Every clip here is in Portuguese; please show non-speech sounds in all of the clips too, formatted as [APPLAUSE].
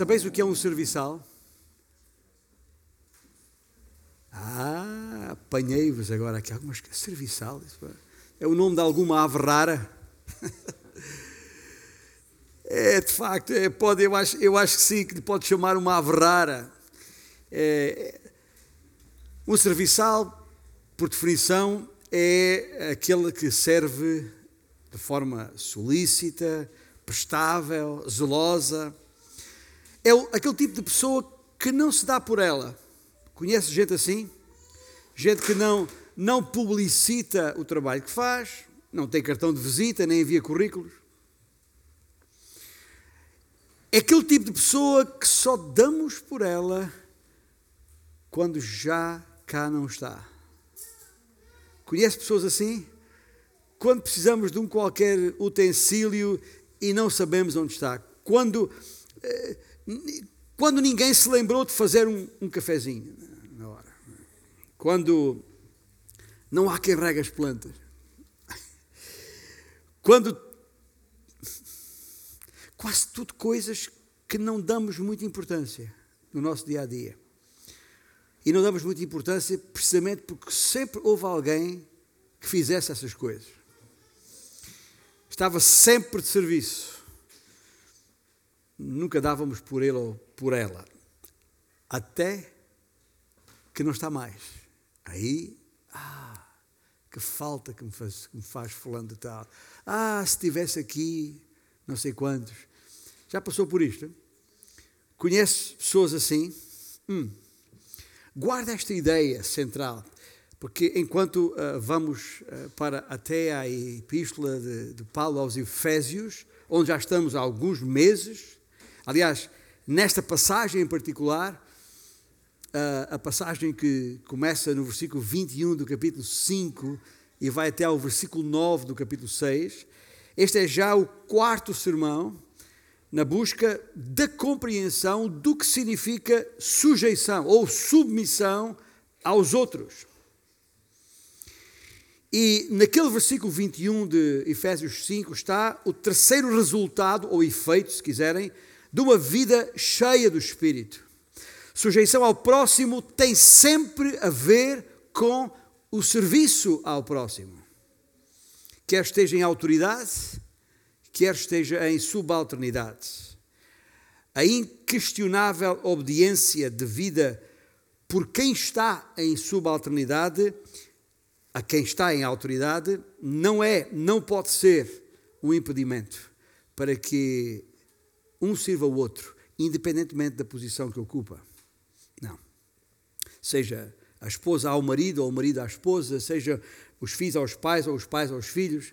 Sabeis o que é um serviçal? Ah, apanhei-vos agora aqui. Algumas serviçal? É o nome de alguma ave rara? [LAUGHS] É, de facto, é, pode, eu, acho, eu acho que sim, que pode chamar uma ave rara. É, um serviçal, por definição, é aquele que serve de forma solícita, prestável, zelosa. É aquele tipo de pessoa que não se dá por ela. Conhece gente assim? Gente que não, não publicita o trabalho que faz, não tem cartão de visita, nem envia currículos. É aquele tipo de pessoa que só damos por ela quando já cá não está. Conhece pessoas assim? Quando precisamos de um qualquer utensílio e não sabemos onde está. Quando, eh, quando ninguém se lembrou de fazer um, um cafezinho na hora. Quando não há quem rega as plantas. Quando quase tudo coisas que não damos muita importância no nosso dia a dia. E não damos muita importância precisamente porque sempre houve alguém que fizesse essas coisas. Estava sempre de serviço. Nunca dávamos por ele ou por ela. Até que não está mais. Aí, ah, que falta que me faz, que me faz fulano de tal. Ah, se estivesse aqui, não sei quantos. Já passou por isto? Conhece pessoas assim? Hum. Guarda esta ideia central, porque enquanto uh, vamos uh, para até a epístola de, de Paulo aos Efésios, onde já estamos há alguns meses, aliás, nesta passagem em particular, uh, a passagem que começa no versículo 21 do capítulo 5 e vai até ao versículo 9 do capítulo 6, este é já o quarto sermão na busca da compreensão do que significa sujeição ou submissão aos outros. E naquele versículo 21 de Efésios 5 está o terceiro resultado, ou efeito, se quiserem, de uma vida cheia do Espírito. Sujeição ao próximo tem sempre a ver com o serviço ao próximo. Quer esteja em autoridade, quer esteja em subalternidade. A inquestionável obediência devida por quem está em subalternidade a quem está em autoridade não é, não pode ser um impedimento para que um sirva o outro, independentemente da posição que ocupa. Não. Seja a esposa ao marido ou o marido à esposa, seja os filhos aos pais ou os pais aos filhos,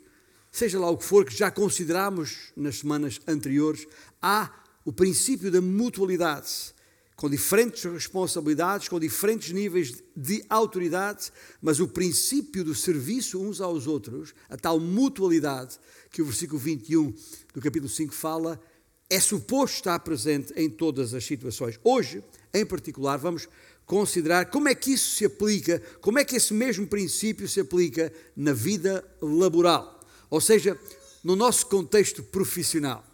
seja lá o que for que já consideramos nas semanas anteriores, há o princípio da mutualidade, com diferentes responsabilidades, com diferentes níveis de autoridade, mas o princípio do serviço uns aos outros, a tal mutualidade que o versículo 21 do capítulo 5 fala, é suposto estar presente em todas as situações. Hoje, em particular, vamos considerar como é que isso se aplica, como é que esse mesmo princípio se aplica na vida laboral ou seja, no nosso contexto profissional.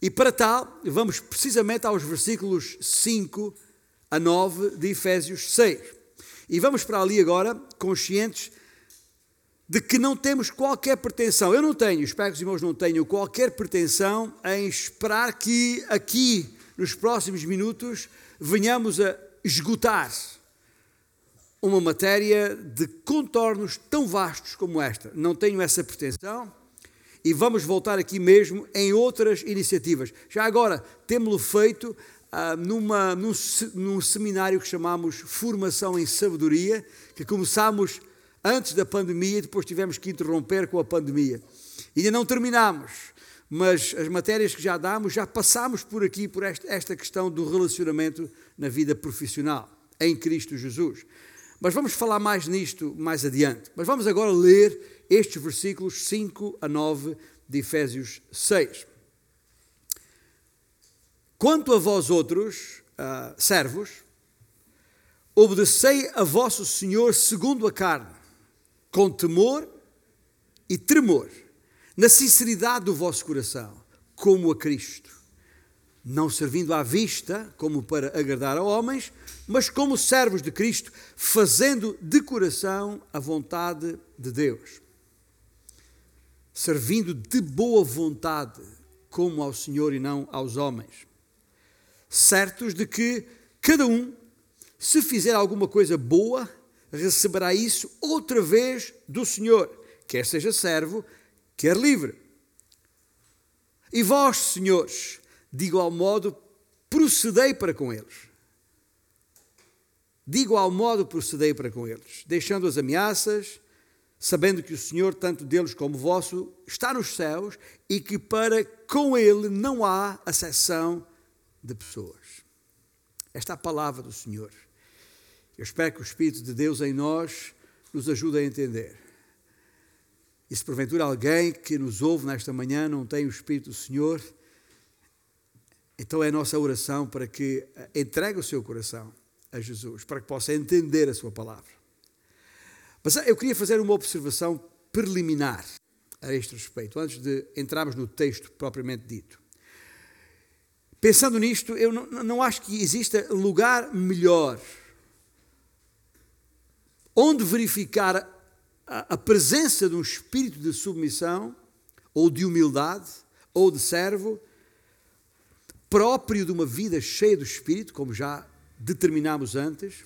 E para tal, vamos precisamente aos versículos 5 a 9 de Efésios 6. E vamos para ali agora, conscientes de que não temos qualquer pretensão. Eu não tenho, espero que os irmãos não tenham qualquer pretensão em esperar que aqui, nos próximos minutos, venhamos a esgotar uma matéria de contornos tão vastos como esta. Não tenho essa pretensão e vamos voltar aqui mesmo em outras iniciativas. Já agora, temos-lo feito ah, numa, num, num seminário que chamamos Formação em Sabedoria, que começámos antes da pandemia e depois tivemos que interromper com a pandemia. Ainda não terminamos, mas as matérias que já damos, já passámos por aqui, por esta, esta questão do relacionamento na vida profissional, em Cristo Jesus. Mas vamos falar mais nisto mais adiante. Mas vamos agora ler estes versículos 5 a 9 de Efésios 6. Quanto a vós outros, uh, servos, obedecei a vosso Senhor segundo a carne, com temor e tremor, na sinceridade do vosso coração, como a Cristo não servindo à vista, como para agradar a homens, mas como servos de Cristo, fazendo de coração a vontade de Deus. Servindo de boa vontade, como ao Senhor e não aos homens. Certos de que cada um, se fizer alguma coisa boa, receberá isso outra vez do Senhor, quer seja servo, quer livre. E vós, senhores, de igual modo, procedei para com eles. De igual modo, procedei para com eles, deixando as ameaças, sabendo que o Senhor, tanto deles como vosso, está nos céus e que para com ele não há acessão de pessoas. Esta é a palavra do Senhor. Eu espero que o Espírito de Deus em nós nos ajude a entender. E se porventura alguém que nos ouve nesta manhã não tem o Espírito do Senhor, então é a nossa oração para que entregue o seu coração a Jesus, para que possa entender a sua palavra. Mas eu queria fazer uma observação preliminar a este respeito, antes de entrarmos no texto propriamente dito. Pensando nisto, eu não, não acho que exista lugar melhor onde verificar a, a presença de um espírito de submissão, ou de humildade, ou de servo, próprio de uma vida cheia do Espírito, como já determinámos antes,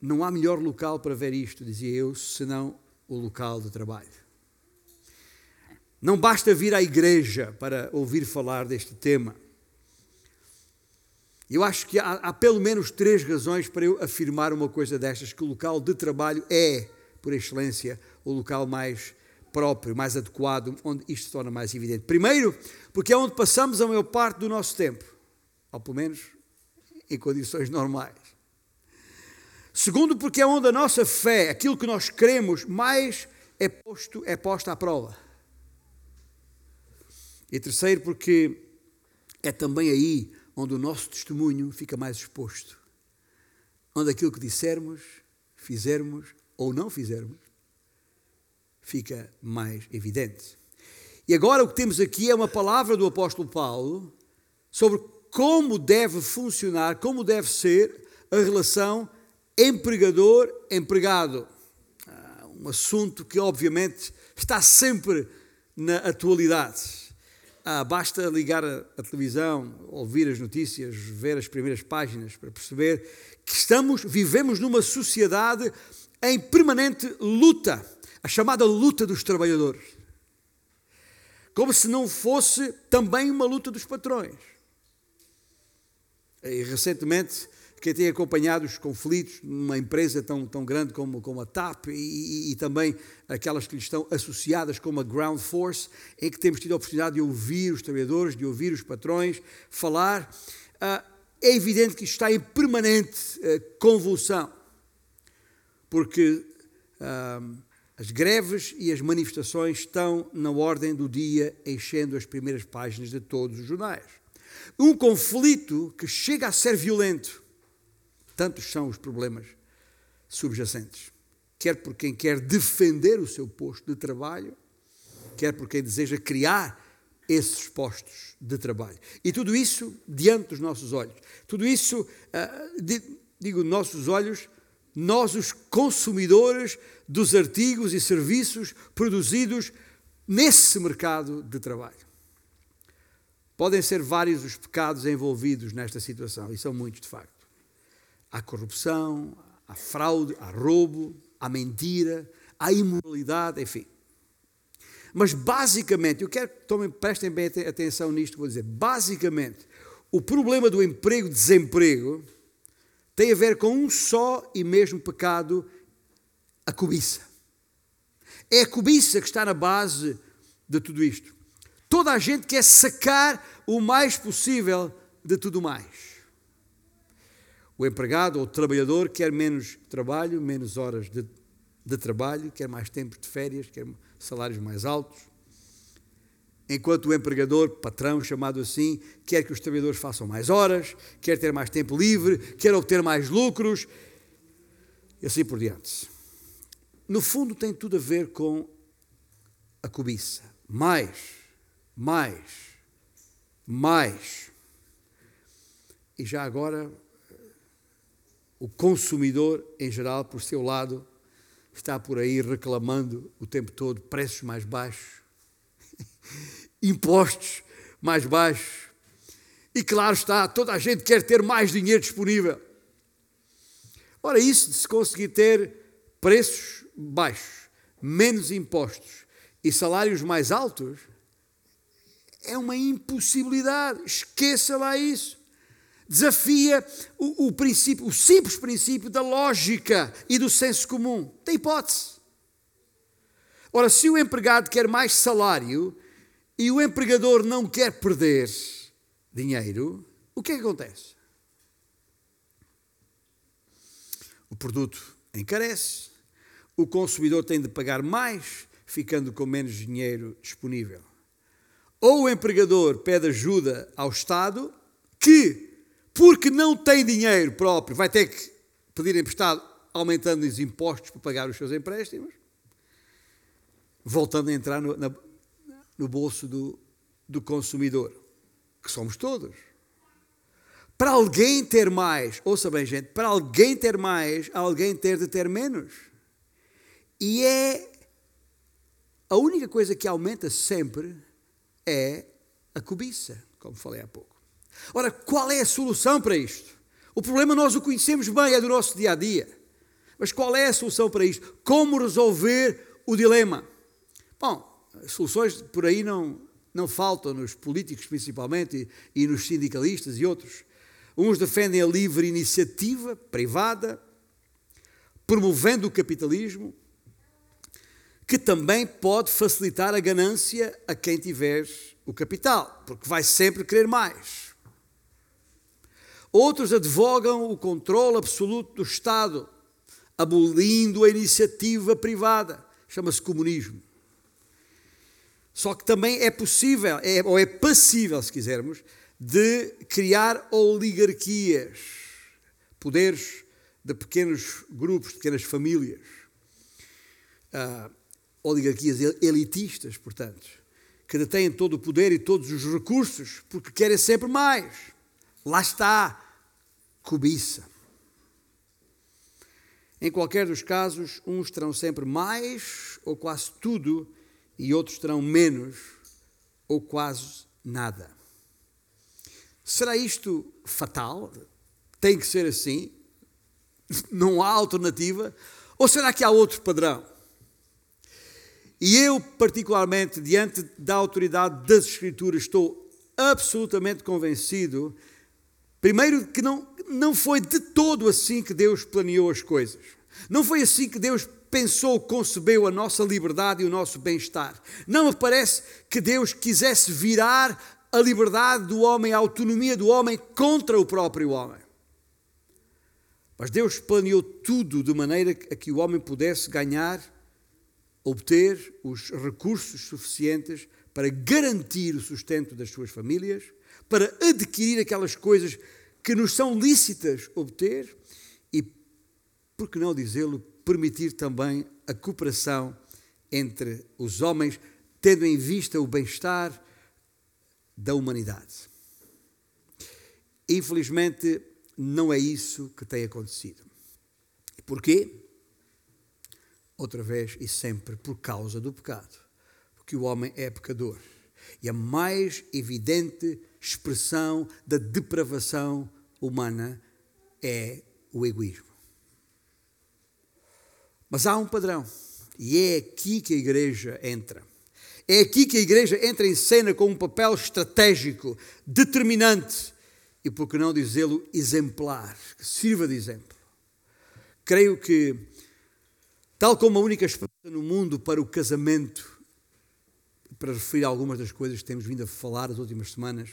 não há melhor local para ver isto, dizia eu, senão o local de trabalho. Não basta vir à igreja para ouvir falar deste tema. Eu acho que há, há, pelo menos três razões para eu afirmar uma coisa destas: que o local de trabalho é, por excelência, o local mais próprio, mais adequado, onde isto se torna mais evidente. Primeiro, porque é onde passamos a maior parte do nosso tempo, ou pelo menos em condições normais. Segundo, porque é onde a nossa fé, aquilo que nós queremos, mais é posto, é posta à prova. E terceiro, porque é também aí onde o nosso testemunho fica mais exposto. Onde aquilo que dissermos, fizermos ou não fizermos, fica mais evidente. E agora o que temos aqui é uma palavra do apóstolo Paulo sobre como deve funcionar, como deve ser a relação empregador-empregado. Ah, um assunto que, obviamente, está sempre na atualidade. Ah, basta ligar a, a, televisão, ouvir as notícias, ver as primeiras páginas para perceber que estamos, vivemos numa sociedade em permanente luta a chamada luta dos trabalhadores. Como se não fosse também uma luta dos patrões. E recentemente, quem tem acompanhado os conflitos numa empresa tão, tão grande como, como a TAP e, e, também aquelas que lhe estão associadas como a Ground Force, em que temos tido a oportunidade de ouvir os trabalhadores, de ouvir os patrões falar, ah, é evidente que está em permanente ah, convulsão, porque ah, as greves e as manifestações estão na ordem do dia, enchendo as primeiras páginas de todos os jornais. Um conflito que chega a ser violento. Tantos são os problemas subjacentes. Quer por quem quer defender o seu posto de trabalho, quer por quem deseja criar esses postos de trabalho. E tudo isso diante dos nossos olhos. Tudo isso, uh, digo, nossos olhos nós, os consumidores dos artigos e serviços produzidos nesse mercado de trabalho. Podem ser vários os pecados envolvidos nesta situação, e são muitos de facto. Há corrupção, há fraude, há roubo, há mentira, há imoralidade, enfim. Mas basicamente, eu quero que tomem, prestem bem atenção nisto que vou dizer. Basicamente, o problema do emprego-desemprego tem a ver com um só e mesmo pecado, a cobiça. É a cobiça que está na base de tudo isto. Toda a gente quer sacar o mais possível de tudo mais. O empregado ou o trabalhador quer menos trabalho, menos horas de, de trabalho, quer mais tempo de férias, quer salários mais altos enquanto o empregador, patrão chamado assim, quer que os trabalhadores façam mais horas, quer ter mais tempo livre, quer obter mais lucros, e assim por diante. No fundo, tem tudo a ver com a cobiça. Mais, mais, mais. E já agora, o consumidor em geral, por seu lado, está por aí reclamando o tempo todo preços mais baixos, [LAUGHS] impostos mais baixos. E claro está, toda a gente quer ter mais dinheiro disponível. Ora, isso de se conseguir ter preços baixos, menos impostos e salários mais altos, é uma impossibilidade. Esqueça lá isso. Desafia o, o, princípio, o simples princípio da lógica e do senso comum. Tem hipótese. Ora, se o empregado quer mais salário e o empregador não quer perder dinheiro, o que é que acontece? O produto encarece, o consumidor tem de pagar mais, ficando com menos dinheiro disponível. Ou o empregador pede ajuda ao Estado, que, porque não tem dinheiro próprio, vai ter que pedir emprestado, aumentando os impostos para pagar os seus empréstimos, voltando a entrar no, na, no bolso do, do consumidor, que somos todos. Para alguém ter mais, ouça bem, gente, para alguém ter mais, alguém ter de ter menos. E é a única coisa que aumenta sempre é a cobiça, como falei há pouco. Ora, qual é a solução para isto? O problema nós o conhecemos bem, é do nosso dia a dia. Mas qual é a solução para isto? Como resolver o dilema? Bom, soluções por aí não, não faltam nos políticos principalmente e, e nos sindicalistas e outros. Uns defendem a livre iniciativa privada, promovendo o capitalismo, que também pode facilitar a ganância a quem tiver o capital, porque vai sempre querer mais. Outros advogam o controle absoluto do Estado, abolindo a iniciativa privada. Chama-se comunismo. Só que também é possível, é, ou é passível, se quisermos, de criar oligarquias, poderes de pequenos grupos, de pequenas famílias. Uh, oligarquias elitistas, portanto, que detêm todo o poder e todos os recursos, porque querem sempre mais. Lá está, cobiça. Em qualquer dos casos, uns terão sempre mais ou quase tudo, e outros terão menos ou quase nada. Será isto fatal? Tem que ser assim? [LAUGHS] Não há alternativa? Ou será que há outro padrão? E eu, particularmente, diante da autoridade das Escrituras, estou absolutamente convencido, primeiro, que não, não foi de todo assim que Deus planeou as coisas. Não foi assim que Deus pensou, concebeu a nossa liberdade e o nosso bem-estar. Não parece que Deus quisesse virar a liberdade do homem, a autonomia do homem contra o próprio homem. Mas Deus planeou tudo de maneira a que o homem pudesse ganhar obter os recursos suficientes para garantir o sustento das suas famílias, para adquirir aquelas coisas que nos são lícitas obter e, por que não dizê-lo, permitir também a cooperação entre os homens, tendo em vista o bem-estar da humanidade. Infelizmente, não é isso que tem acontecido. Porquê? outra vez e sempre por causa do pecado. Porque o homem é pecador. E a mais evidente expressão da depravação humana é o egoísmo. Mas há um padrão. E é aqui que a igreja entra. É aqui que a igreja entra em cena com um papel estratégico, determinante e, por que não dizê-lo, exemplar, que sirva de exemplo. Creio que Tal como a única esperança no mundo para o casamento, para referir algumas das coisas que temos vindo a falar nas últimas semanas,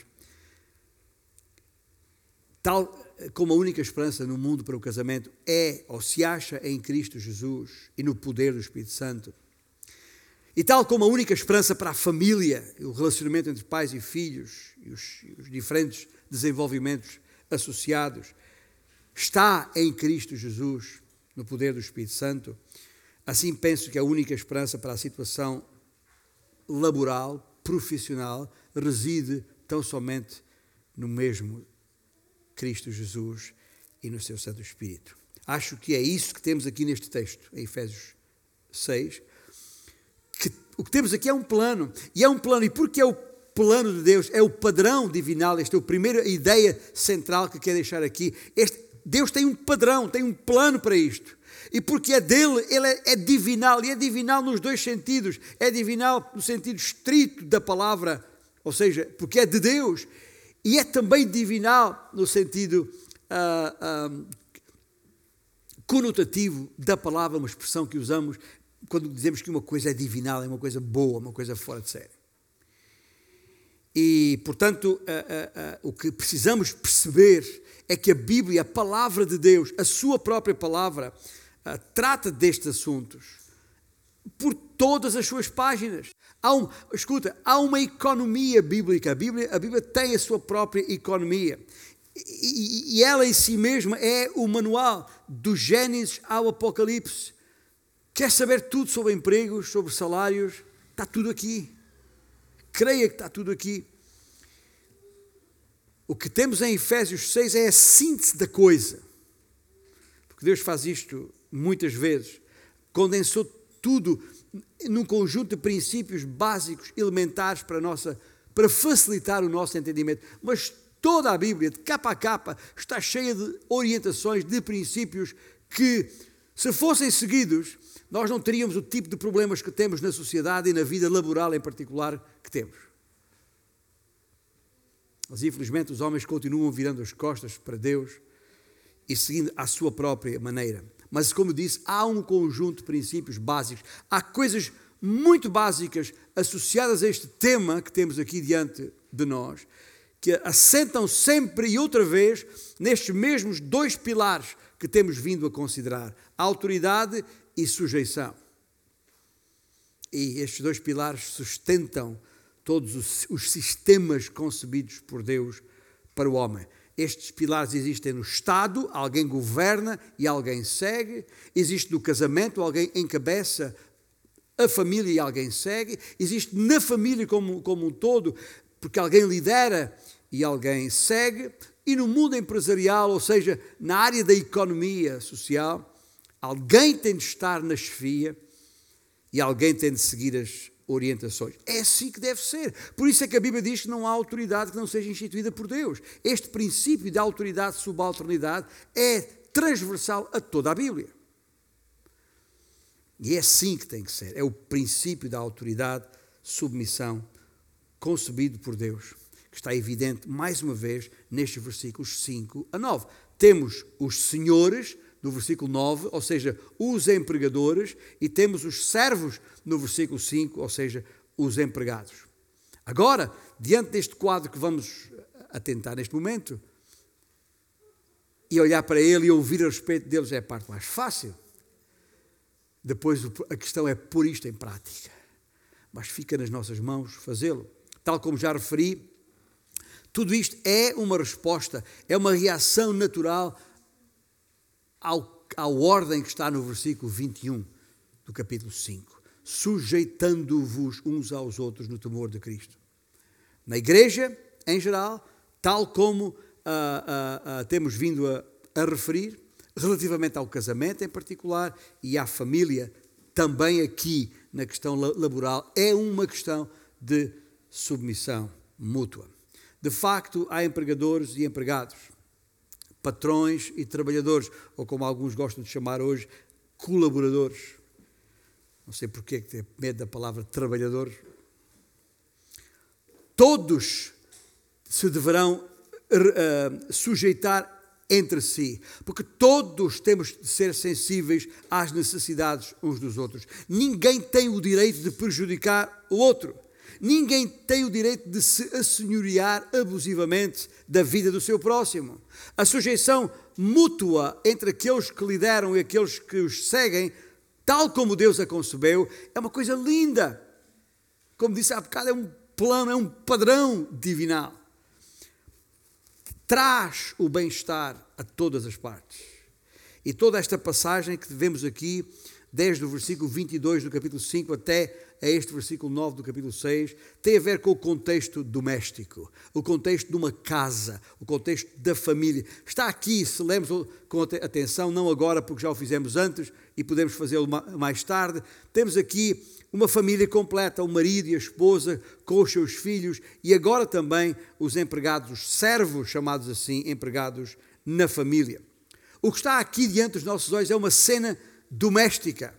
tal como a única esperança no mundo para o casamento é ou se acha em Cristo Jesus e no poder do Espírito Santo, e tal como a única esperança para a família, o relacionamento entre pais e filhos e os, os diferentes desenvolvimentos associados, está em Cristo Jesus, no poder do Espírito Santo, Assim, penso que a única esperança para a situação laboral, profissional, reside tão somente no mesmo Cristo Jesus e no seu Santo Espírito. Acho que é isso que temos aqui neste texto, em Efésios 6. Que, o que temos aqui é um plano, e é um plano, e porque é o plano de Deus, é o padrão divinal, esta é a primeira ideia central que quero deixar aqui. Este, Deus tem um padrão, tem um plano para isto. E porque é dele, ele é, é divinal, e é divinal nos dois sentidos. É divinal no sentido estrito da palavra, ou seja, porque é de Deus, e é também divinal no sentido uh, uh, conotativo da palavra, uma expressão que usamos quando dizemos que uma coisa é divinal, é uma coisa boa, uma coisa fora de série. E, portanto, uh, o que precisamos perceber é que a Bíblia, a palavra de Deus, a sua própria palavra, trata destes assuntos por todas as suas páginas. Há um, escuta, há uma economia bíblica. A Bíblia, a Bíblia tem a sua própria economia. E, e ela em si mesma é o manual do Gênesis ao Apocalipse. Quer saber tudo sobre empregos, sobre salários? Está tudo aqui. Creia que está tudo aqui. O que temos em Efésios 6 é a síntese da coisa. Porque Deus faz isto muitas vezes. Condensou tudo num conjunto de princípios básicos, elementares para, nossa, para facilitar o nosso entendimento. Mas Toda a Bíblia, de capa a capa, está cheia de orientações, de princípios que, se fossem seguidos, nós não teríamos o tipo de problemas que temos na sociedade e na vida laboral em particular que temos. Mas infelizmente os homens continuam virando as costas para Deus e seguindo a sua própria maneira. Mas, como disse, há um conjunto de princípios básicos, há coisas muito básicas associadas a este tema que temos aqui diante de nós, que assentam sempre e outra vez nestes mesmos dois pilares que temos vindo a considerar: autoridade e sujeição. E estes dois pilares sustentam todos os, sistemas concebidos por Deus para o homem. Estes pilares existem no Estado, alguém governa e alguém segue. Existe no casamento, alguém encabeça a família e alguém segue. Existe na família como, como um todo, porque alguém lidera e alguém segue, e no mundo empresarial, ou seja, na área da economia social, alguém tem de estar na chefia e alguém tem de seguir as orientações. É assim que deve ser. Por isso é que a Bíblia diz que não há autoridade que não seja instituída por Deus. Este princípio da autoridade subalternidade é transversal a toda a Bíblia. E é assim que tem que ser. É o princípio da autoridade, submissão, concebido por Deus que está evidente mais uma vez nestes versículos 5 a 9. Temos os senhores no versículo 9, ou seja, os empregadores, e temos os servos no versículo 5, ou seja, os empregados. Agora, diante deste quadro que vamos atentar neste momento, e olhar para ele e ouvir a respeito deles é a parte mais fácil. Depois a questão é pôr isto em prática. Mas fica nas nossas mãos fazê-lo. Tal como já referi, tudo isto é uma resposta, é uma reação natural ao, à ordem que está no versículo 21 do capítulo 5. Sujeitando-vos uns aos outros no temor de Cristo. Na igreja, em geral, tal como ah, ah, ah, temos vindo a, a referir, relativamente ao casamento em particular e à família, também aqui na questão laboral, é uma questão de submissão mútua. De facto, há empregadores e empregados, patrões e trabalhadores, ou como alguns gostam de chamar hoje, colaboradores. Não sei porque que tem medo da palavra trabalhador. Todos se deverão uh, sujeitar entre si, porque todos temos de ser sensíveis às necessidades uns dos outros. Ninguém tem o direito de prejudicar o outro. Ninguém tem o direito de se assenhorear abusivamente da vida do seu próximo. A sujeição mútua entre aqueles que lideram e aqueles que os seguem, tal como Deus a concebeu, é uma coisa linda. Como disse há bocado, é um plano, é um padrão divinal. Traz o bem-estar a todas as partes. E toda esta passagem que vemos aqui desde o versículo 22 do capítulo 5 até a este versículo 9 do capítulo 6, tem a ver com o contexto doméstico, o contexto de uma casa, o contexto da família. Está aqui, se lemos com atenção, não agora porque já o fizemos antes e podemos fazê-lo mais tarde. Temos aqui uma família completa, o marido e a esposa com os seus filhos e agora também os empregados, os servos, chamados assim, empregados na família. O que está aqui diante dos nossos olhos é uma cena doméstica.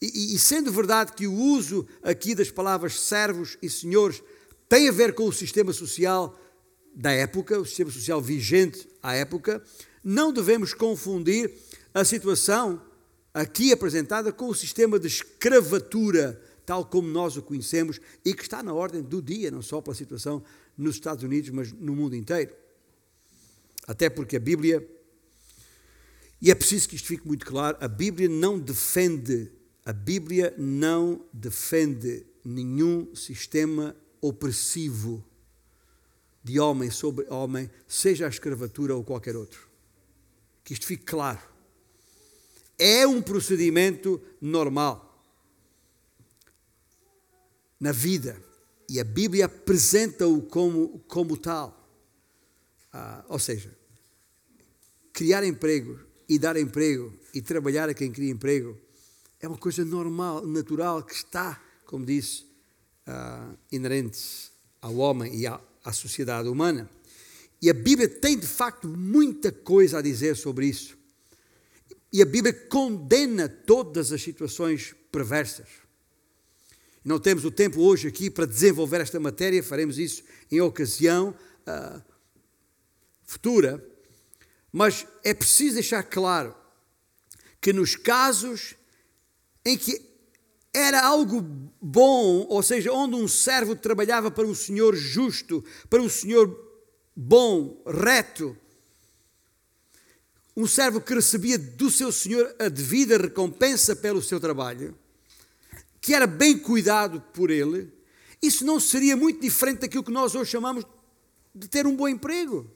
E, e, sendo verdade que o uso aqui das palavras servos e senhores tem a ver com o sistema social da época, o sistema social vigente à época, não devemos confundir a situação aqui apresentada com o sistema de escravatura, tal como nós o conhecemos e que está na ordem do dia, não só pela situação nos Estados Unidos, mas no mundo inteiro. Até porque a Bíblia e é preciso que isto fique muito claro: a Bíblia não defende, a Bíblia não defende nenhum sistema opressivo de homem sobre homem, seja a escravatura ou qualquer outro. Que isto fique claro. É um procedimento normal na vida e a Bíblia apresenta-o como, como tal. Ah, ou seja, criar emprego e dar emprego e trabalhar a quem cria emprego é uma coisa normal, natural, que está, como disse, uh, inerente ao homem e à, à sociedade humana. E a Bíblia tem de facto muita coisa a dizer sobre isso. E a Bíblia condena todas as situações perversas. Não temos o tempo hoje aqui para desenvolver esta matéria, faremos isso em ocasião uh, futura. Mas é preciso deixar claro que nos casos em que era algo bom, ou seja, onde um servo trabalhava para um senhor justo, para um senhor bom, reto, um servo que recebia do seu senhor a devida recompensa pelo seu trabalho, que era bem cuidado por ele, isso não seria muito diferente daquilo que nós hoje chamamos de ter um bom emprego.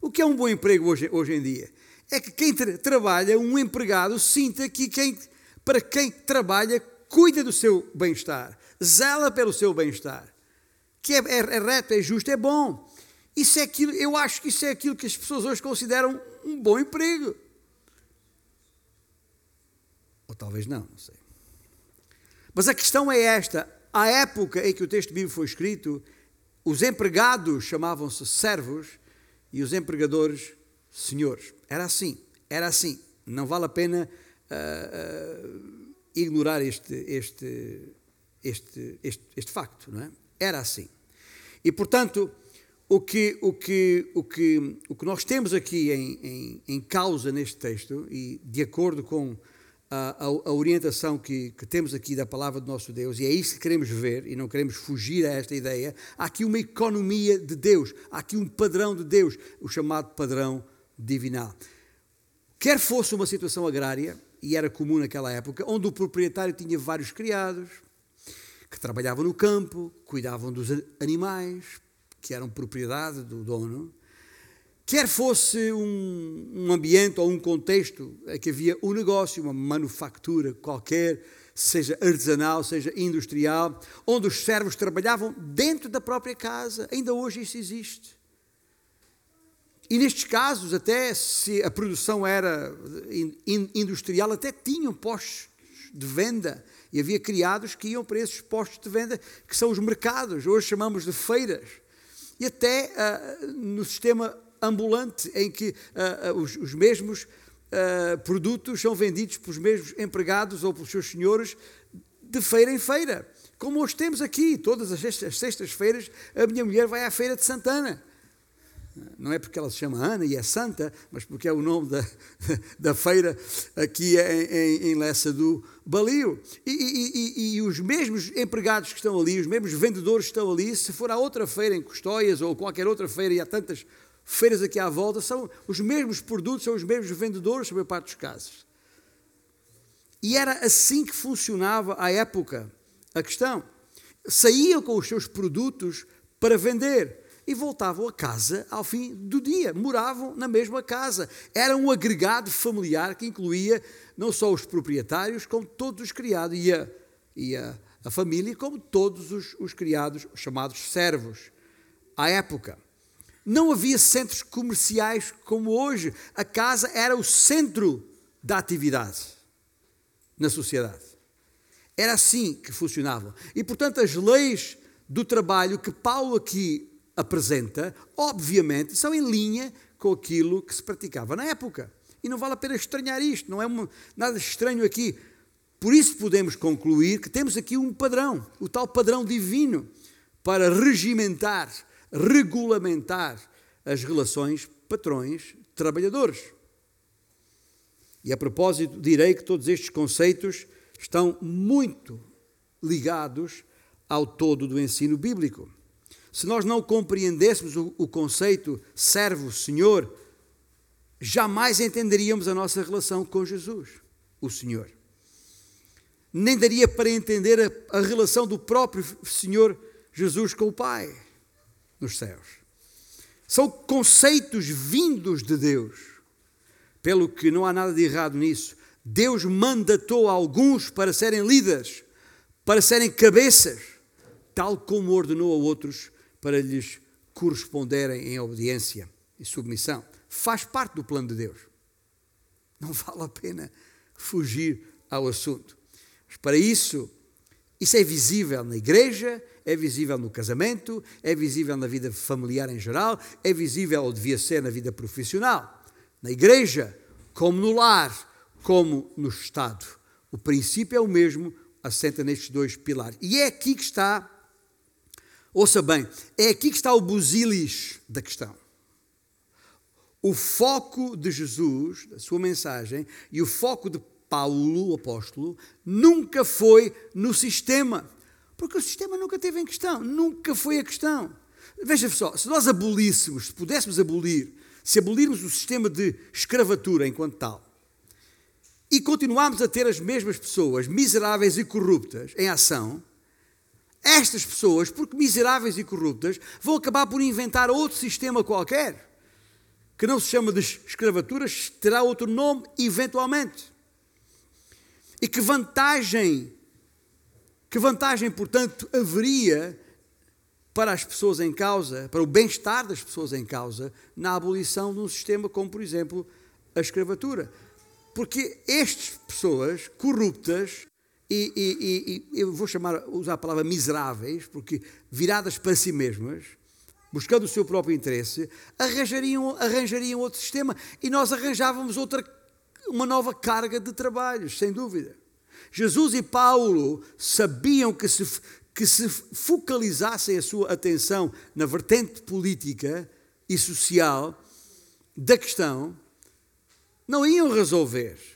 O que é um bom emprego hoje, hoje em dia? É que quem tra trabalha, um empregado, sinta que quem, para quem trabalha, cuida do seu bem-estar, zela pelo seu bem-estar, que é, é, é reto, é justo, é bom. Isso é aquilo, eu acho que isso é aquilo que as pessoas hoje consideram um bom emprego. Ou talvez não, não sei. Mas a questão é esta: à época em que o texto bíblico foi escrito, os empregados chamavam-se servos e os empregadores senhores. Era assim, era assim. Não vale a pena uh, ignorar este, este, este, este, este facto, não é? Era assim. E, portanto, o que, o que, o que, o que nós temos aqui em, em, em causa neste texto, e de acordo com a, a, a orientação que, que, temos aqui da palavra do nosso Deus, e é isso que queremos ver, e não queremos fugir a esta ideia, há aqui uma economia de Deus, há aqui um padrão de Deus, o chamado padrão divinal. Quer fosse uma situação agrária, e era comum naquela época, onde o proprietário tinha vários criados, que trabalhavam no campo, cuidavam dos animais, que eram propriedade do dono, Quer fosse um, um, ambiente ou um contexto em que havia um negócio, uma manufatura qualquer, seja artesanal, seja industrial, onde os servos trabalhavam dentro da própria casa, ainda hoje isso existe. E nestes casos, até se a produção era industrial, até tinham postos de venda e havia criados que iam para esses postos de venda, que são os mercados, hoje chamamos de feiras. E até uh, no sistema ambulante em que uh, os, os, mesmos uh, produtos são vendidos pelos mesmos empregados ou pelos seus senhores de feira em feira. Como hoje temos aqui, todas as, as sextas-feiras, a minha mulher vai à feira de Santana. Não é porque ela se chama Ana e é santa, mas porque é o nome da, [LAUGHS] da feira aqui em, em, em Lessa do Balio. E, e, e, e, os mesmos empregados que estão ali, os mesmos vendedores que estão ali, se for a outra feira em Custóias ou qualquer outra feira, e há tantas feiras aqui à volta, são os mesmos produtos, são os mesmos vendedores, sobre a parte dos casos. E era assim que funcionava à época a questão. Saíam com os seus produtos para vender. E voltavam a casa ao fim do dia. Moravam na mesma casa. Era um agregado familiar que incluía não só os proprietários, como todos os criados e a, e a, a família, como todos os, os criados, chamados servos. À época, não havia centros comerciais como hoje. A casa era o centro da atividade na sociedade. Era assim que funcionava. E, portanto, as leis do trabalho que Paulo aqui apresenta, obviamente, são em linha com aquilo que se praticava na época. E não vale a pena estranhar isto, não é uma, nada estranho aqui. Por isso podemos concluir que temos aqui um padrão, o tal padrão divino, para regimentar regulamentar as relações patrões-trabalhadores. E a propósito, direi que todos estes conceitos estão muito ligados ao todo do ensino bíblico. Se nós não compreendêssemos o, o conceito servo-senhor, jamais entenderíamos a nossa relação com Jesus, o Senhor. Nem daria para entender a, a relação do próprio Senhor Jesus com o Pai nos céus. São conceitos vindos de Deus, pelo que não há nada de errado nisso. Deus mandatou alguns para serem líderes, para serem cabeças, tal como ordenou a outros para lhes corresponderem em obediência e submissão. Faz parte do plano de Deus. Não vale a pena fugir ao assunto. Mas para isso, isso é visível na igreja, é visível no casamento, é visível na vida familiar em geral, é visível ou devia ser na vida profissional, na igreja, como no lar, como no Estado. O princípio é o mesmo, assenta nestes dois pilares. E é aqui que está, ouça bem, é aqui que está o busilis da questão. O foco de Jesus, da sua mensagem, e o foco de Paulo, o apóstolo, nunca foi no sistema porque o sistema nunca teve em questão, nunca foi a questão. Veja só, se nós abolíssemos, se pudéssemos abolir, se abolirmos o sistema de escravatura enquanto tal, e continuarmos a ter as mesmas pessoas miseráveis e corruptas em ação, estas pessoas, porque miseráveis e corruptas, vão acabar por inventar outro sistema qualquer, que não se chama de escravatura, terá outro nome eventualmente. E que vantagem que vantagem, portanto, haveria para as pessoas em causa, para o bem-estar das pessoas em causa, na abolição de um sistema como, por exemplo, a escravatura? Porque estas pessoas corruptas, e, e, e, eu vou chamar, usar a palavra miseráveis, porque viradas para si mesmas, buscando o seu próprio interesse, arranjariam, arranjariam outro sistema e nós arranjávamos outra, uma nova carga de trabalhos, sem dúvida. Jesus e Paulo sabiam que se, que se focalizassem a sua atenção na vertente política e social da questão, não iam resolver.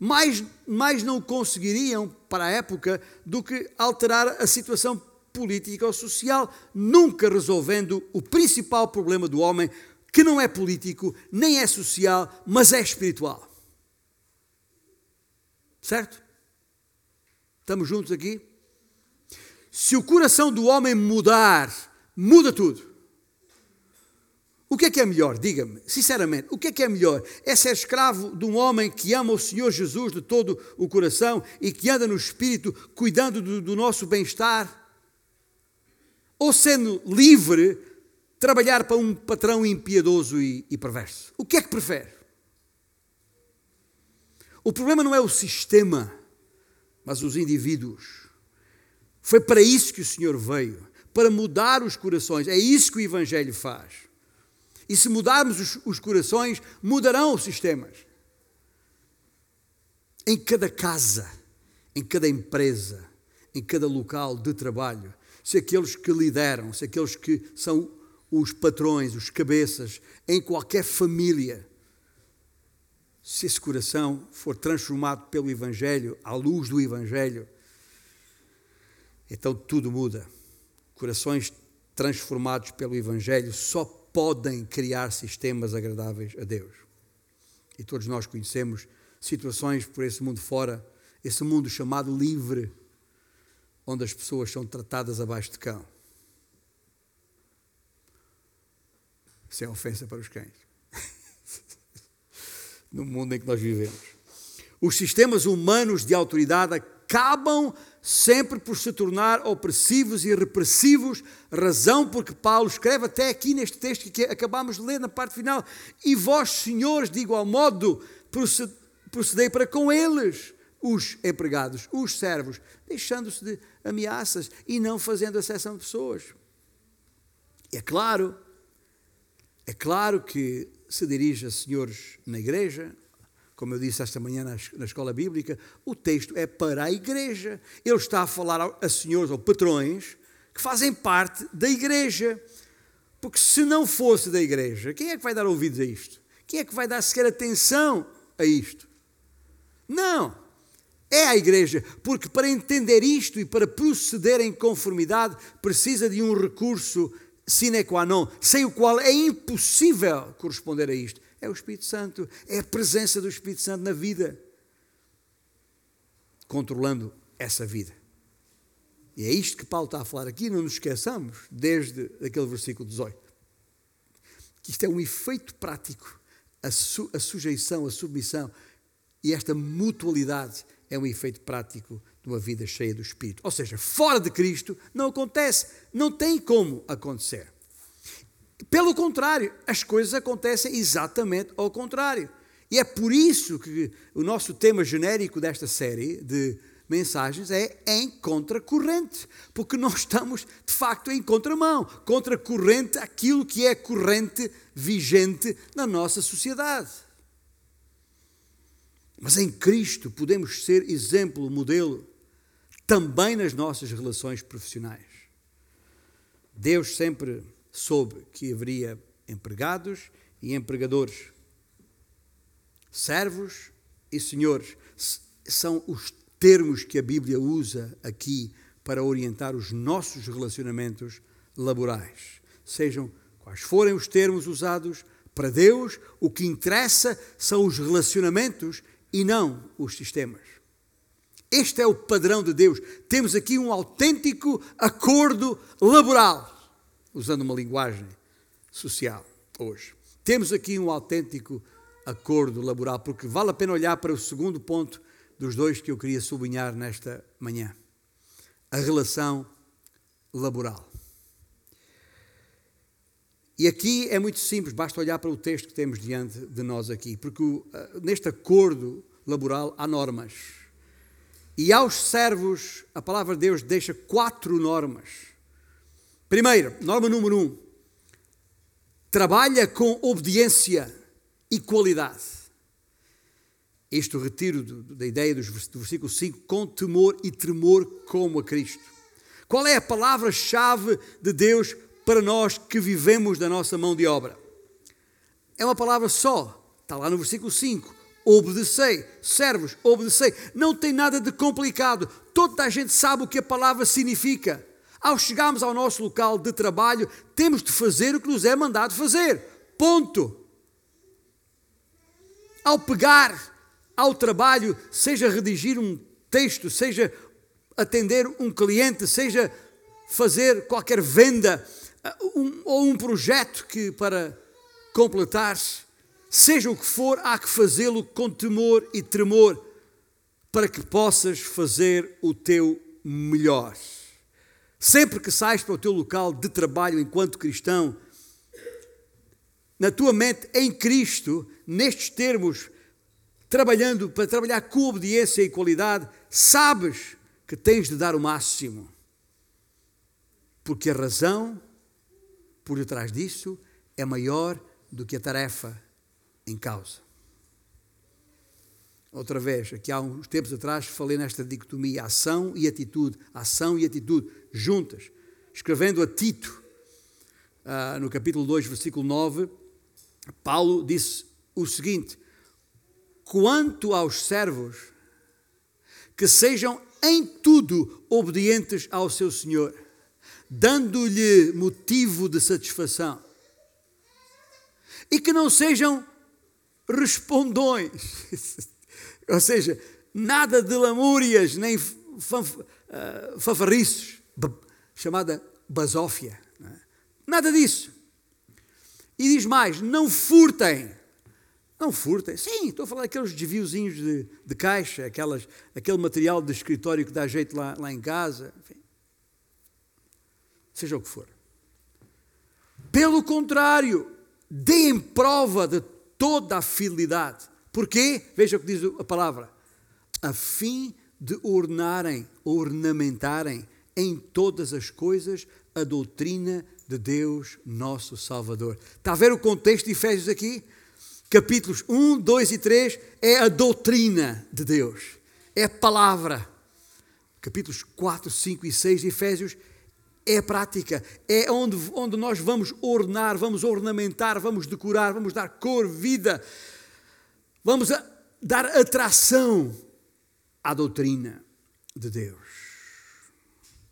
Mais, mais não conseguiriam, para a época, do que alterar a situação política ou social, nunca resolvendo o principal problema do homem, que não é político, nem é social, mas é espiritual. Certo? Estamos juntos aqui? Se o coração do homem mudar, muda tudo. O que é que é melhor? Diga-me, sinceramente, o que é que é melhor? É ser escravo de um homem que ama o Senhor Jesus de todo o coração e que anda no espírito cuidando do, do nosso bem-estar? Ou sendo livre, trabalhar para um patrão impiedoso e, e perverso? O que é que prefere? O problema não é o sistema mas os indivíduos. Foi para isso que o Senhor veio para mudar os corações. É isso que o Evangelho faz. E se mudarmos os, os corações, mudarão os sistemas. Em cada casa, em cada empresa, em cada local de trabalho, se aqueles que lideram, se aqueles que são os patrões, os cabeças, em qualquer família, se esse coração for transformado pelo Evangelho, à luz do Evangelho, então tudo muda. Corações transformados pelo Evangelho só podem criar sistemas agradáveis a Deus. E todos nós conhecemos situações por esse mundo fora, esse mundo chamado livre, onde as pessoas são tratadas abaixo de cão. Sem ofensa para os cães. [LAUGHS] no mundo em que nós vivemos. Os sistemas humanos de autoridade acabam sempre por se tornar opressivos e repressivos, razão porque Paulo escreve até aqui neste texto que acabamos de ler na parte final, e vós, senhores, de igual modo, procedei para com eles, os empregados, os servos, deixando-se de ameaças e não fazendo exceção de pessoas. É claro, é claro que se dirige a senhores na igreja, como eu disse esta manhã na, escola bíblica, o texto é para a igreja. Ele está a falar a senhores ou patrões que fazem parte da igreja. Porque se não fosse da igreja, quem é que vai dar ouvidos a isto? Quem é que vai dar sequer atenção a isto? Não! É a igreja, porque para entender isto e para proceder em conformidade, precisa de um recurso sine qua non, sem o qual é impossível corresponder a isto é o Espírito Santo, é a presença do Espírito Santo na vida, controlando essa vida. E é isto que Paulo está a falar aqui, não nos esqueçamos, desde aquele versículo 18. Que isto é um efeito prático, a, su, a sujeição, a submissão e esta mutualidade é um efeito prático de uma vida cheia do Espírito. Ou seja, fora de Cristo não acontece, não tem como acontecer. Pelo contrário, as coisas acontecem exatamente ao contrário. E é por isso que o nosso tema genérico desta série de mensagens é em contracorrente, porque nós estamos de facto em contramão, contracorrente aquilo que é corrente vigente na nossa sociedade. Mas em Cristo podemos ser exemplo, modelo, também nas nossas relações profissionais. Deus sempre soube que haveria empregados e empregadores, servos e senhores. São os termos que a Bíblia usa aqui para orientar os nossos relacionamentos laborais. Sejam quais forem os termos usados, para Deus o que interessa são os relacionamentos e não os sistemas. Este é o padrão de Deus. Temos aqui um autêntico acordo laboral usando uma linguagem social hoje. Temos aqui um autêntico acordo laboral, porque vale a pena olhar para o segundo ponto dos dois que eu queria sublinhar nesta manhã: a relação laboral. E aqui é muito simples, basta olhar para o texto que temos diante de nós aqui, porque neste acordo laboral há normas. E aos servos, a palavra de Deus deixa quatro normas Primeiro, norma número um: trabalha com obediência e qualidade. Isto retiro da ideia do versículo 5, com temor e tremor como a Cristo. Qual é a palavra-chave de Deus para nós que vivemos da nossa mão de obra? É uma palavra só, está lá no versículo 5. Obedecei, servos, obedecei. Não tem nada de complicado. Toda a gente sabe o que a palavra significa. Ao chegarmos ao nosso local de trabalho, temos de fazer o que nos é mandado fazer. Ponto. Ao pegar ao trabalho, seja redigir um texto, seja atender um cliente, seja fazer qualquer venda um, ou um projeto que para completar, seja o que for, há que fazê-lo com temor e tremor para que possas fazer o teu melhor. Sempre que sais para o teu local de trabalho enquanto cristão, na tua mente em Cristo, nestes termos, trabalhando para trabalhar com obediência e qualidade, sabes que tens de dar o máximo. Porque a razão por detrás disso é maior do que a tarefa em causa. Outra vez, aqui há uns tempos atrás, falei nesta dicotomia ação e atitude, ação e atitude juntas. Escrevendo a Tito, uh, no capítulo 2, versículo 9, Paulo disse o seguinte: Quanto aos servos, que sejam em tudo obedientes ao seu Senhor, dando-lhe motivo de satisfação, e que não sejam respondões. [LAUGHS] Ou seja, nada de lamúrias, nem fanf, uh, fanfarriços, chamada basófia. É? Nada disso. E diz mais: não furtem. Não furtem. Sim, estou a falar daqueles desviozinhos de, de caixa, aquelas, aquele material de escritório que dá jeito lá, lá em casa. Enfim. Seja o que for. Pelo contrário, deem prova de toda a fidelidade. Porquê? Veja o que diz a palavra. A fim de ornarem, ornamentarem em todas as coisas a doutrina de Deus, nosso Salvador. Está a ver o contexto de Efésios aqui? Capítulos 1, 2 e 3 é a doutrina de Deus, é a palavra. Capítulos 4, 5 e 6 de Efésios é a prática, é onde, onde nós vamos ornar, vamos ornamentar, vamos decorar, vamos dar cor, vida, vamos dar atração à doutrina de Deus.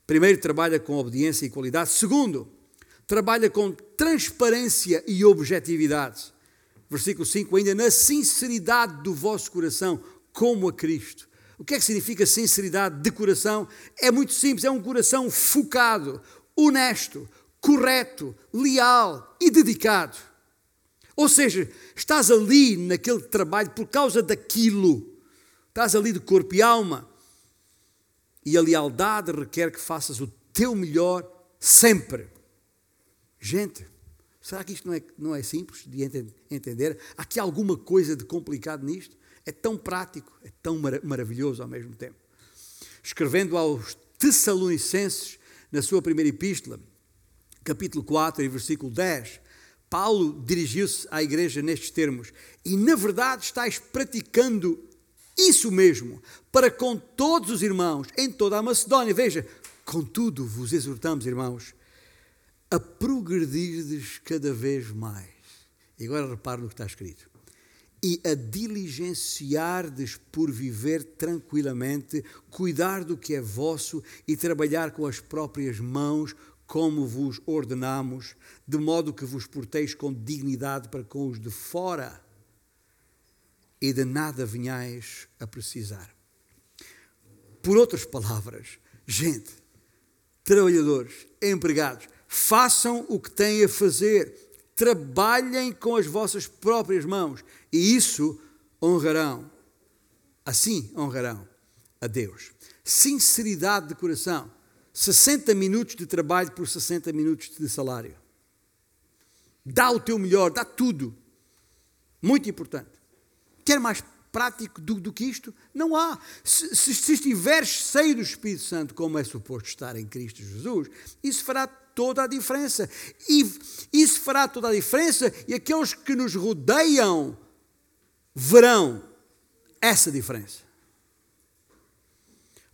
Primeiro, trabalha com obediência e qualidade. Segundo, trabalha com transparência e objetividade. Versículo 5: ainda na sinceridade do vosso coração, como a Cristo. O que é que significa sinceridade de coração? É muito simples, é um coração focado, honesto, correto, leal e dedicado. Ou seja, estás ali naquele trabalho por causa daquilo. Estás ali de corpo e alma. E a lealdade requer que faças o teu melhor sempre. Gente, será que isto não é, não é simples de entender? Há aqui alguma coisa de complicado nisto? É tão prático, é tão mar maravilhoso ao mesmo tempo. Escrevendo aos Tessalonicenses, na sua primeira epístola, capítulo 4 e versículo 10, Paulo dirigiu-se à igreja nestes termos: E na verdade estáis praticando isso mesmo, para com todos os irmãos, em toda a Macedónia. Veja, contudo vos exortamos, irmãos, a progredirdes cada vez mais. E agora repare no que está escrito e a diligenciardes por viver tranquilamente, cuidar do que é vosso e trabalhar com as próprias mãos, como vos ordenamos, de modo que vos porteis com dignidade para com os de fora e de nada venhais a precisar. Por outras palavras, gente, trabalhadores, empregados, façam o que têm a fazer trabalhem com as vossas próprias mãos e isso honrarão. Assim honrarão a Deus. Sinceridade de coração. 60 minutos de trabalho por 60 minutos de salário. Dá o teu melhor, dá tudo. Muito importante. Quer mais prático do, do que isto? Não há. Se, se, se estiveres cheio do Espírito Santo, como é suposto estar em Cristo Jesus, isso fará toda a diferença. E isso fará toda a diferença e aqueles que nos rodeiam verão essa diferença.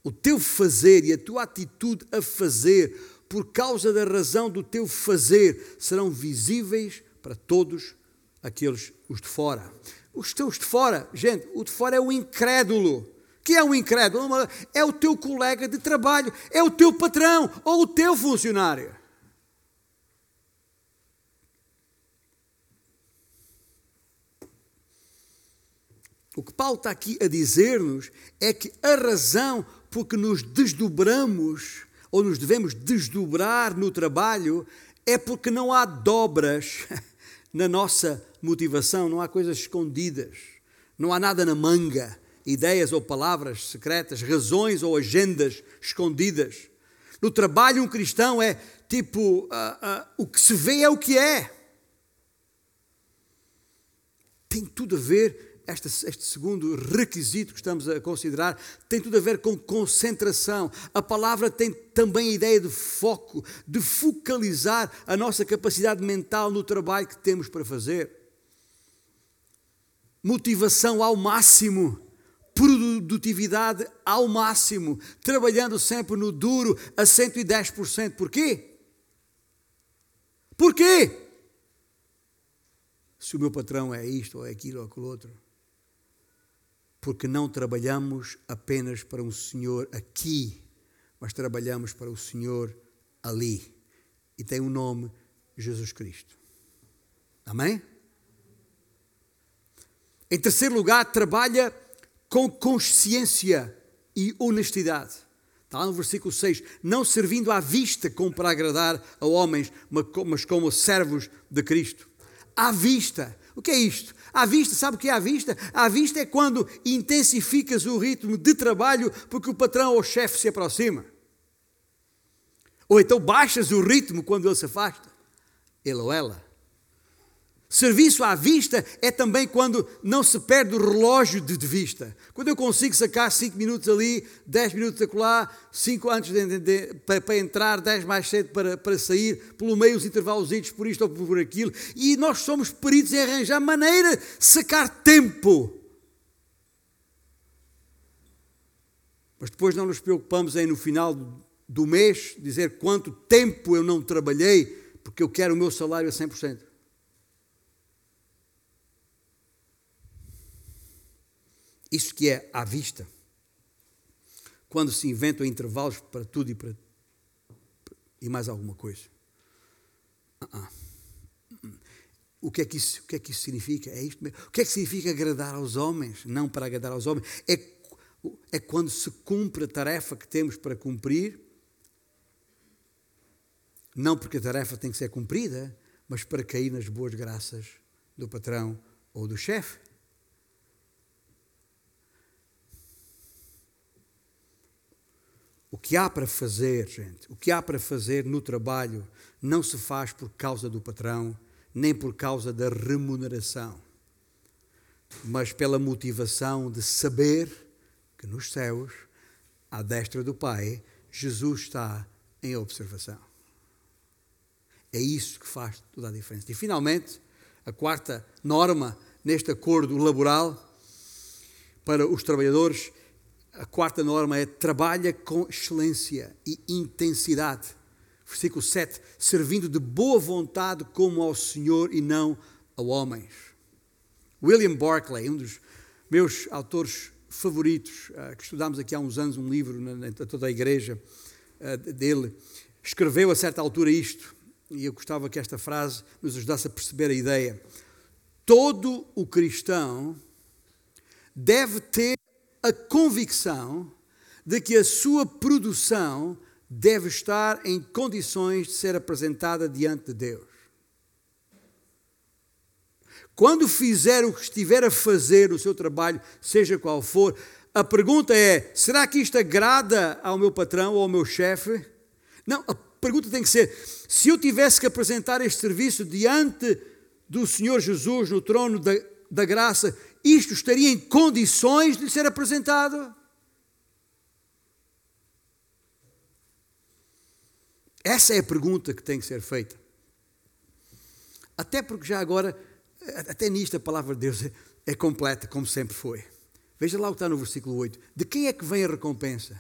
O teu fazer e a tua atitude a fazer, por causa da razão do teu fazer, serão visíveis para todos aqueles os de fora. Os teus de fora, gente, o de fora é o incrédulo. Que é um incrédulo? É o teu colega de trabalho, é o teu patrão ou o teu funcionário. O que Paulo está aqui a dizer-nos é que a razão por que nos desdobramos ou nos devemos desdobrar no trabalho é porque não há dobras [LAUGHS] na nossa motivação, não há coisas escondidas, não há nada na manga, ideias ou palavras secretas, razões ou agendas escondidas. No trabalho, um cristão é tipo: uh, uh, o que se vê é o que é. Tem tudo a ver este, este, segundo requisito que estamos a considerar tem tudo a ver com concentração. A palavra tem também a ideia de foco, de focalizar a nossa capacidade mental no trabalho que temos para fazer. Motivação ao máximo, produtividade ao máximo, trabalhando sempre no duro a 110%. Porquê? Porquê? Se o meu patrão é isto, ou é aquilo, ou aquilo outro porque não trabalhamos apenas para um Senhor aqui, mas trabalhamos para o Senhor ali. E tem o um nome Jesus Cristo. Amém? Em terceiro lugar, trabalha com consciência e honestidade. Está no versículo 6. Não servindo à vista como para agradar a homens, mas como servos de Cristo. à vista. O que é isto? À vista, sabe o que é à vista? À vista é quando intensificas o ritmo de trabalho porque o patrão ou o chefe se aproxima. Ou então baixas o ritmo quando ele se afasta. Ele ou ela. Serviço à vista é também quando não se perde o relógio de vista. Quando eu consigo sacar 5 minutos ali, 10 minutos acolá, 5 antes de, de, para, para, entrar, 10 mais cedo para, para sair, pelo meio os intervalos por isto ou por aquilo. E nós somos peritos em arranjar maneira de sacar tempo. Mas depois não nos preocupamos em no final do mês dizer quanto tempo eu não trabalhei, porque eu quero o meu salário a 100%. Isso que é à vista. Quando se inventam intervalos para tudo e para e mais alguma coisa. Uh -uh. O que, é que isso, o que é que isso significa? É isto mesmo. O que é que significa agradar aos homens? Não para agradar aos homens. É, é quando se cumpre a tarefa que temos para cumprir, não porque a tarefa tem que ser cumprida, mas para cair nas boas graças do patrão ou do chefe. O que há para fazer, gente, o que há para fazer no trabalho não se faz por causa do patrão, nem por causa da remuneração, mas pela motivação de saber que nos céus, à destra do Pai, Jesus está em observação. É isso que faz toda a diferença. E finalmente, a quarta norma neste acordo laboral para os trabalhadores a quarta norma é trabalha com excelência e intensidade. Versículo 7, servindo de boa vontade como ao Senhor e não a homens. William Barclay, um dos meus autores favoritos, uh, que estudámos aqui há uns anos um livro na, toda a igreja uh, dele, escreveu a certa altura isto, e eu gostava que esta frase nos ajudasse a perceber a ideia. Todo o cristão deve ter a convicção de que a sua produção deve estar em condições de ser apresentada diante de Deus. Quando fizer o que estiver a fazer no seu trabalho, seja qual for, a pergunta é: será que isto agrada ao meu patrão ou ao meu chefe? Não, a pergunta tem que ser: se eu tivesse que apresentar este serviço diante do Senhor Jesus no trono da, da graça, isto estaria em condições de lhe ser apresentado? Essa é a pergunta que tem que ser feita. Até porque já agora, até nisto a palavra de Deus é, completa, como sempre foi. Veja lá o que está no versículo 8. De quem é que vem a recompensa?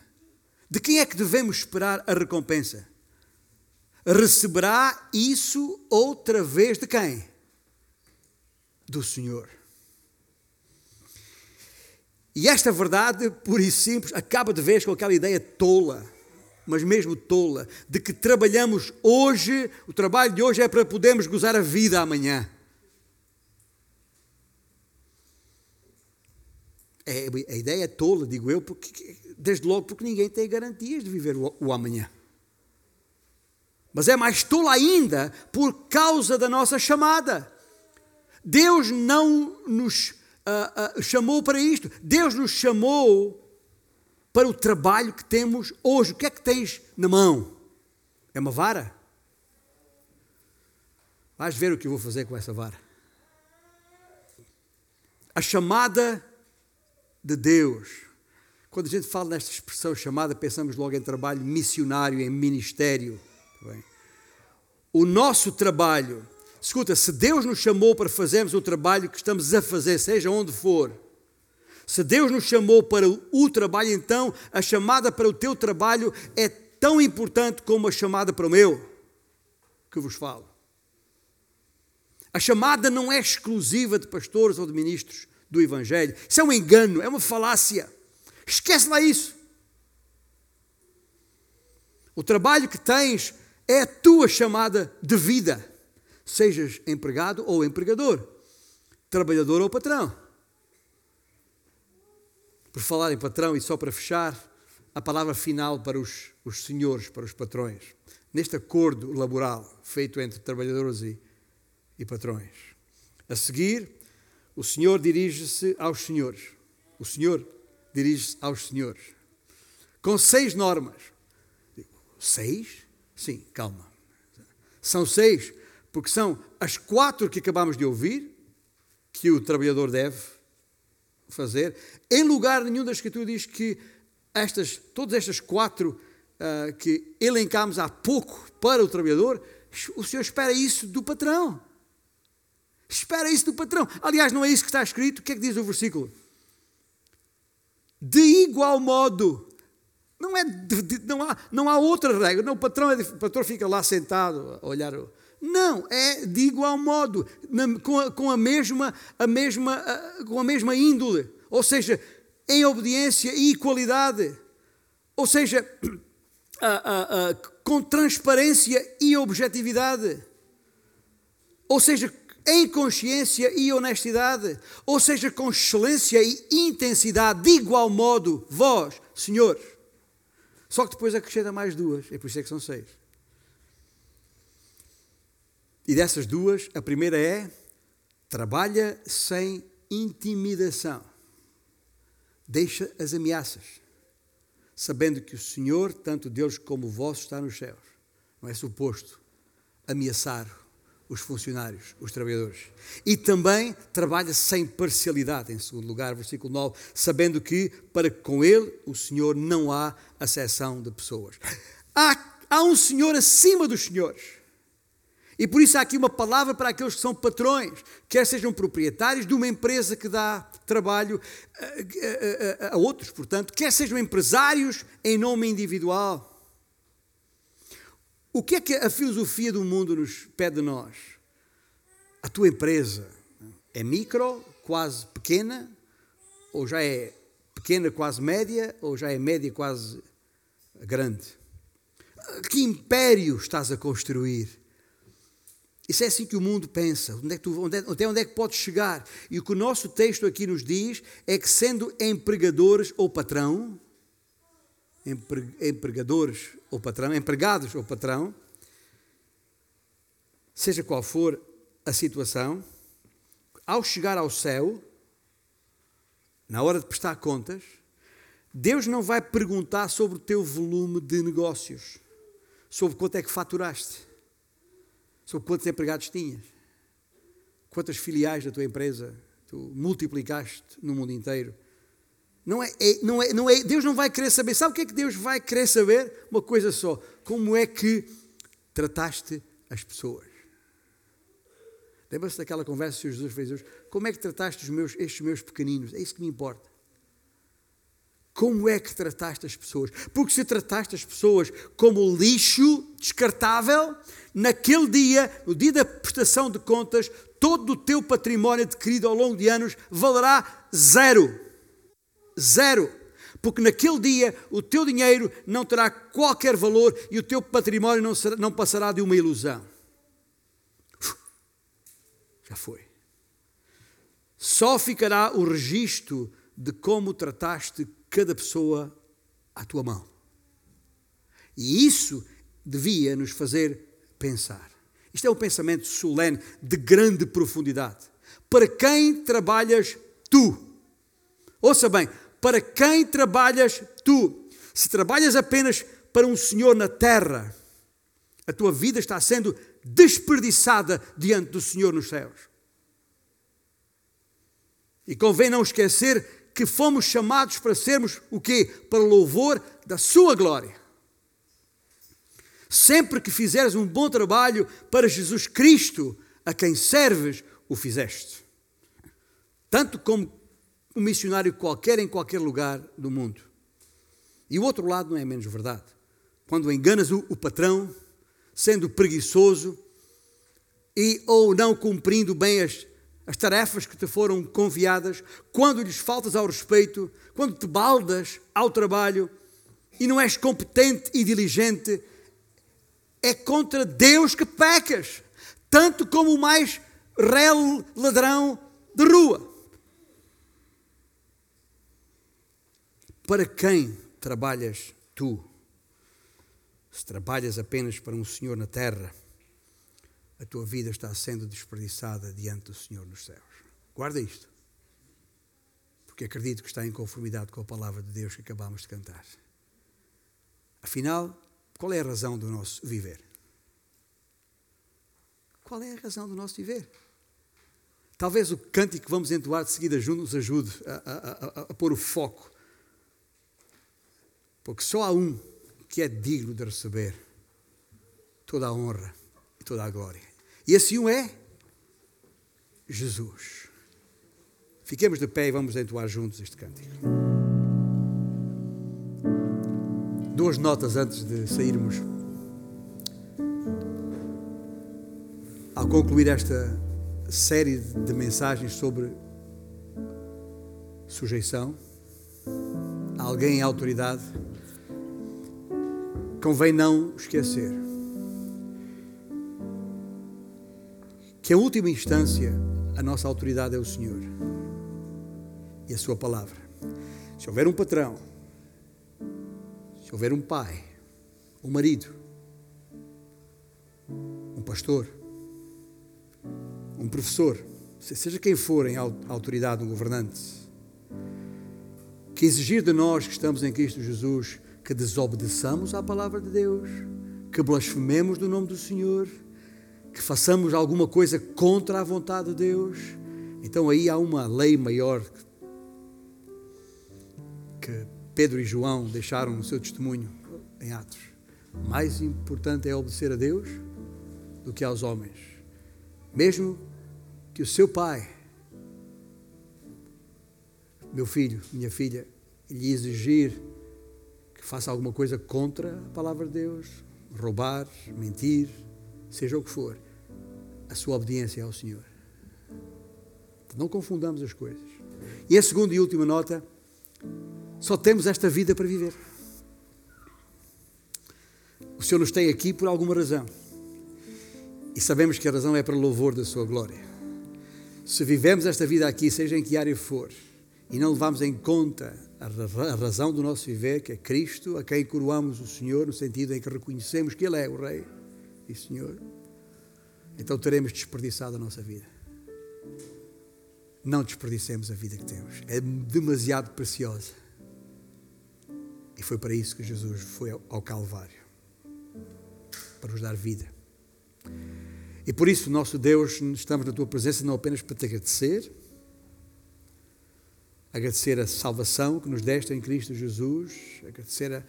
De quem é que devemos esperar a recompensa? Receberá isso outra vez de quem? Do Senhor. E esta verdade, por e simples, acaba de vez com aquela ideia tola, mas mesmo tola, de que trabalhamos hoje, o trabalho de hoje é para podermos gozar a vida amanhã. É, a ideia é tola, digo eu, porque, desde logo porque ninguém tem garantias de viver o, o amanhã. Mas é mais tola ainda por causa da nossa chamada. Deus não nos uh, uh, chamou para isto. Deus nos chamou para o trabalho que temos hoje. O que é que tens na mão? É uma vara? Vais ver o que eu vou fazer com essa vara. A chamada de Deus. Quando a gente fala nesta expressão chamada, pensamos logo em trabalho missionário, em ministério. Bem. O nosso trabalho Escuta, se Deus nos chamou para fazermos o trabalho que estamos a fazer, seja onde for, se Deus nos chamou para o trabalho, então a chamada para o teu trabalho é tão importante como a chamada para o meu, que vos falo. A chamada não é exclusiva de pastores ou de ministros do Evangelho. Isso é um engano, é uma falácia. Esquece lá isso. O trabalho que tens é a tua chamada de vida sejas empregado ou empregador, trabalhador ou patrão. Por falar em patrão, e só para fechar, a palavra final para os, os senhores, para os patrões. Neste acordo laboral feito entre trabalhadores e, e patrões. A seguir, o Senhor dirige-se aos senhores. O Senhor dirige-se aos senhores. Com seis normas. Seis? Sim, calma. São seis, porque são as quatro que acabamos de ouvir, que o trabalhador deve fazer. Em lugar nenhum da Escritura diz que estas, todas estas quatro uh, que elencámos há pouco para o trabalhador, o Senhor espera isso do patrão. Espera isso do patrão. Aliás, não é isso que está escrito. O que é que diz o versículo? De igual modo. Não, é de, de, não, há, não há outra regra. Não, o, patrão é, o patrão fica lá sentado a olhar. Não, é de igual modo, na, com, a, com, a, mesma, a mesma, a, com a mesma índole. Ou seja, em obediência e qualidade. Ou seja, [CLEARS THROAT] com transparência e objetividade. Ou seja, em consciência e honestidade, ou seja, com excelência e intensidade, de igual modo, vós, senhores. Só que depois acrescenta mais duas, é por isso é que são seis. E dessas duas, a primeira é: trabalha sem intimidação, deixa as ameaças, sabendo que o Senhor, tanto Deus como o vosso, está nos céus. Não é suposto ameaçar os funcionários, os trabalhadores. E também trabalha sem parcialidade, em segundo lugar, versículo 9, sabendo que para com ele o Senhor não há acessão de pessoas. Há, há um Senhor acima dos senhores. E por isso há aqui uma palavra para aqueles que são patrões, quer sejam proprietários de uma empresa que dá trabalho a, a, a, a outros, portanto, quer sejam empresários em nome individual. O que é que a filosofia do mundo nos pede de nós? A tua empresa é micro, quase pequena, ou já é pequena, quase média, ou já é média, quase grande? Que império estás a construir? Isso é assim que o mundo pensa. Onde é tu, onde é, até onde é que podes chegar? E o que o nosso texto aqui nos diz é que, sendo empregadores ou patrão, empregadores ou patrão, empregados ou patrão, seja qual for a situação, ao chegar ao céu, na hora de prestar contas, Deus não vai perguntar sobre o teu volume de negócios, sobre quanto é que faturaste, sobre quantos empregados tinhas, quantas filiais da tua empresa tu multiplicaste no mundo inteiro. Não é, é, não é, não é, Deus não vai querer saber. Sabe o que é que Deus vai querer saber? Uma coisa só: como é que trataste as pessoas. Lembra-se daquela conversa que Jesus fez hoje? Como é que trataste meus, estes meus pequeninos? É isso que me importa. Como é que trataste as pessoas? Porque se trataste as pessoas como lixo descartável, naquele dia, no dia da prestação de contas, todo o teu património adquirido ao longo de anos valerá zero. Zero. Porque naquele dia o teu dinheiro não terá qualquer valor e o teu património não, será, não passará de uma ilusão. Já foi. Só ficará o registro de como trataste cada pessoa à tua mão. E isso devia nos fazer pensar. Isto é um pensamento solene de grande profundidade. Para quem trabalhas tu? Ouça bem, para quem trabalhas tu? Se trabalhas apenas para um Senhor na terra, a tua vida está sendo desperdiçada diante do Senhor nos céus. E convém não esquecer que fomos chamados para sermos o quê? Para louvor da sua glória. Sempre que fizeres um bom trabalho para Jesus Cristo, a quem serves, o fizeste. Tanto como um missionário qualquer em qualquer lugar do mundo. E o outro lado não é menos verdade. Quando enganas o, o patrão, sendo preguiçoso e ou não cumprindo bem as, as tarefas que te foram confiadas, quando lhes faltas ao respeito, quando te baldas ao trabalho e não és competente e diligente, é contra Deus que pecas, tanto como o mais réu ladrão de rua. Para quem trabalhas tu? Se trabalhas apenas para um Senhor na terra, a tua vida está sendo desperdiçada diante do Senhor nos céus. Guarda isto. Porque acredito que está em conformidade com a palavra de Deus que acabamos de cantar. Afinal, qual é a razão do nosso viver? Qual é a razão do nosso viver? Talvez o cântico que vamos entoar de seguida junto nos ajude a, a, a, a pôr o foco. Porque só há um que é digno de receber toda a honra e toda a glória. E esse um é Jesus. Fiquemos de pé e vamos entoar juntos este cântico. Duas notas antes de sairmos. Ao concluir esta série de mensagens sobre sujeição alguém em autoridade, convém não esquecer que, a última instância, a nossa autoridade é o Senhor e a Sua palavra. Se houver um patrão, se houver um pai, um marido, um pastor, um professor, seja quem for em autoridade, um governante, que exigir de nós que estamos em Cristo Jesus que desobedeçamos à palavra de Deus, que blasfememos do nome do Senhor, que façamos alguma coisa contra a vontade de Deus, então aí há uma lei maior que Pedro e João deixaram no seu testemunho em Atos. Mais importante é obedecer a Deus do que aos homens. Mesmo que o seu pai, meu filho, minha filha, lhe exigir que faça alguma coisa contra a palavra de Deus, roubar, mentir, seja o que for, a sua obediência ao Senhor. Não confundamos as coisas. E a segunda e última nota, só temos esta vida para viver. O Senhor nos tem aqui por alguma razão. E sabemos que a razão é para louvor da sua glória se vivemos esta vida aqui, seja em que área for, e não levamos em conta a razão do nosso viver, que é Cristo, a quem coroamos o Senhor, no sentido em que reconhecemos que Ele é o Rei e Senhor, então teremos desperdiçado a nossa vida. Não desperdicemos a vida que temos, é demasiado preciosa. E foi para isso que Jesus foi ao Calvário para nos dar vida. E por isso, nosso Deus, estamos na tua presença não apenas para te agradecer, agradecer a salvação que nos deste em Cristo Jesus, agradecer a,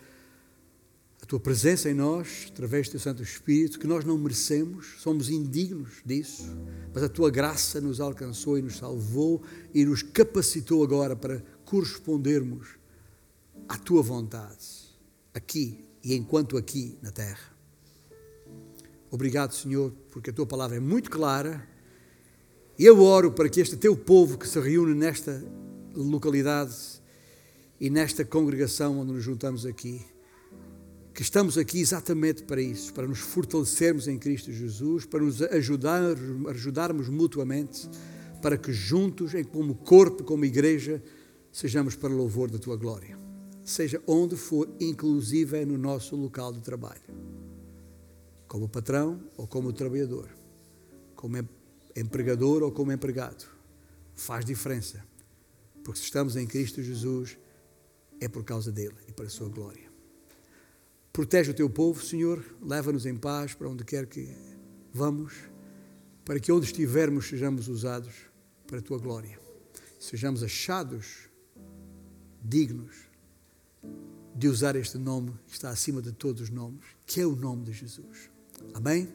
a tua presença em nós, através do teu Santo Espírito, que nós não merecemos, somos indignos disso, mas a tua graça nos alcançou e nos salvou e nos capacitou agora para correspondermos à tua vontade, aqui e enquanto aqui na terra. Obrigado, Senhor, porque a tua palavra é muito clara. E eu oro para que este teu povo que se reúne nesta localidade e nesta congregação onde nos juntamos aqui, que estamos aqui exatamente para isso, para nos fortalecermos em Cristo Jesus, para nos ajudar, ajudarmos mutuamente, para que juntos, como corpo, como igreja, sejamos para louvor da tua glória. Seja onde for, inclusive no nosso local de trabalho como patrão ou como trabalhador, como empregador ou como empregado. Faz diferença. Porque se estamos em Cristo Jesus, é por causa dele e para a sua glória. Protege o teu povo, Senhor, leva-nos em paz para onde quer que vamos, para que onde estivermos sejamos usados para a tua glória. Sejamos achados dignos de usar este nome que está acima de todos os nomes, que é o nome de Jesus. Amém?